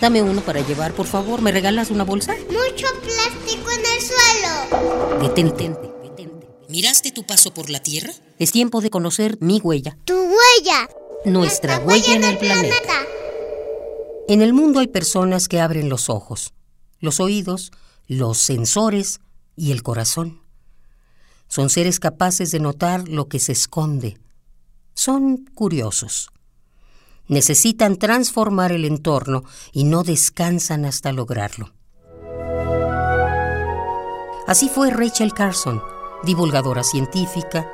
Dame uno para llevar, por favor. ¿Me regalas una bolsa? Mucho plástico en el suelo. Detente, detente. ¿Miraste tu paso por la Tierra? Es tiempo de conocer mi huella. Tu huella. Nuestra huella en el planeta. En el mundo hay personas que abren los ojos, los oídos, los sensores y el corazón. Son seres capaces de notar lo que se esconde. Son curiosos. Necesitan transformar el entorno y no descansan hasta lograrlo. Así fue Rachel Carson, divulgadora científica,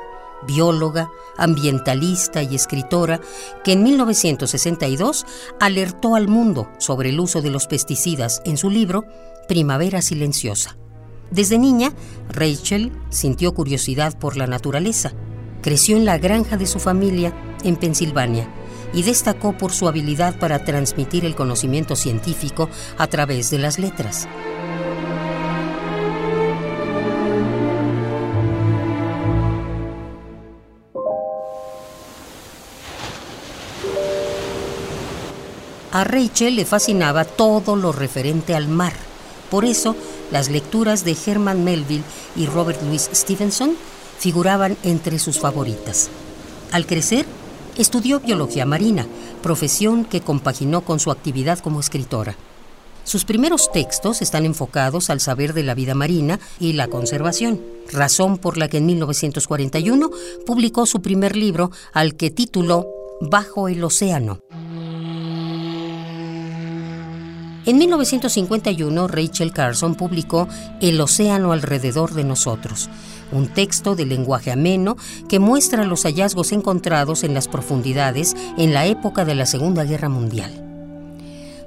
bióloga, ambientalista y escritora, que en 1962 alertó al mundo sobre el uso de los pesticidas en su libro Primavera Silenciosa. Desde niña, Rachel sintió curiosidad por la naturaleza. Creció en la granja de su familia en Pensilvania y destacó por su habilidad para transmitir el conocimiento científico a través de las letras. A Rachel le fascinaba todo lo referente al mar. Por eso, las lecturas de Herman Melville y Robert Louis Stevenson figuraban entre sus favoritas. Al crecer, estudió biología marina, profesión que compaginó con su actividad como escritora. Sus primeros textos están enfocados al saber de la vida marina y la conservación, razón por la que en 1941 publicó su primer libro al que tituló Bajo el Océano. En 1951, Rachel Carson publicó El océano alrededor de nosotros, un texto de lenguaje ameno que muestra los hallazgos encontrados en las profundidades en la época de la Segunda Guerra Mundial.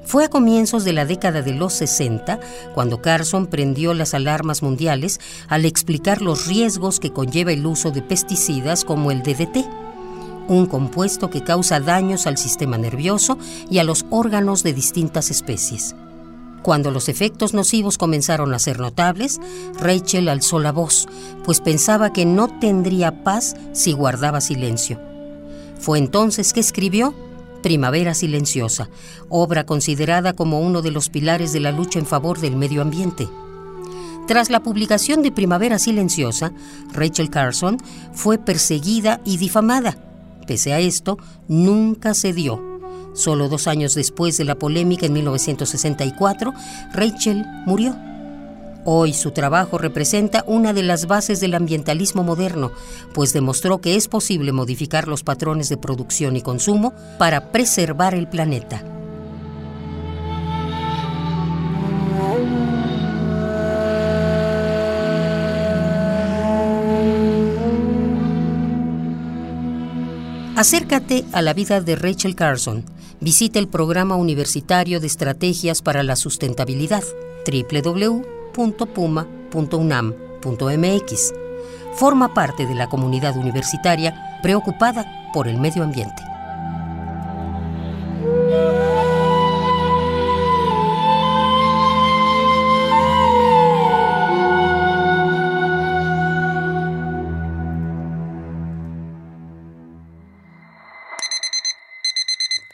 Fue a comienzos de la década de los 60 cuando Carson prendió las alarmas mundiales al explicar los riesgos que conlleva el uso de pesticidas como el DDT un compuesto que causa daños al sistema nervioso y a los órganos de distintas especies. Cuando los efectos nocivos comenzaron a ser notables, Rachel alzó la voz, pues pensaba que no tendría paz si guardaba silencio. Fue entonces que escribió Primavera Silenciosa, obra considerada como uno de los pilares de la lucha en favor del medio ambiente. Tras la publicación de Primavera Silenciosa, Rachel Carson fue perseguida y difamada, Pese a esto, nunca se dio. Solo dos años después de la polémica en 1964, Rachel murió. Hoy su trabajo representa una de las bases del ambientalismo moderno, pues demostró que es posible modificar los patrones de producción y consumo para preservar el planeta. Acércate a la vida de Rachel Carson. Visita el programa universitario de estrategias para la sustentabilidad www.puma.unam.mx. Forma parte de la comunidad universitaria preocupada por el medio ambiente.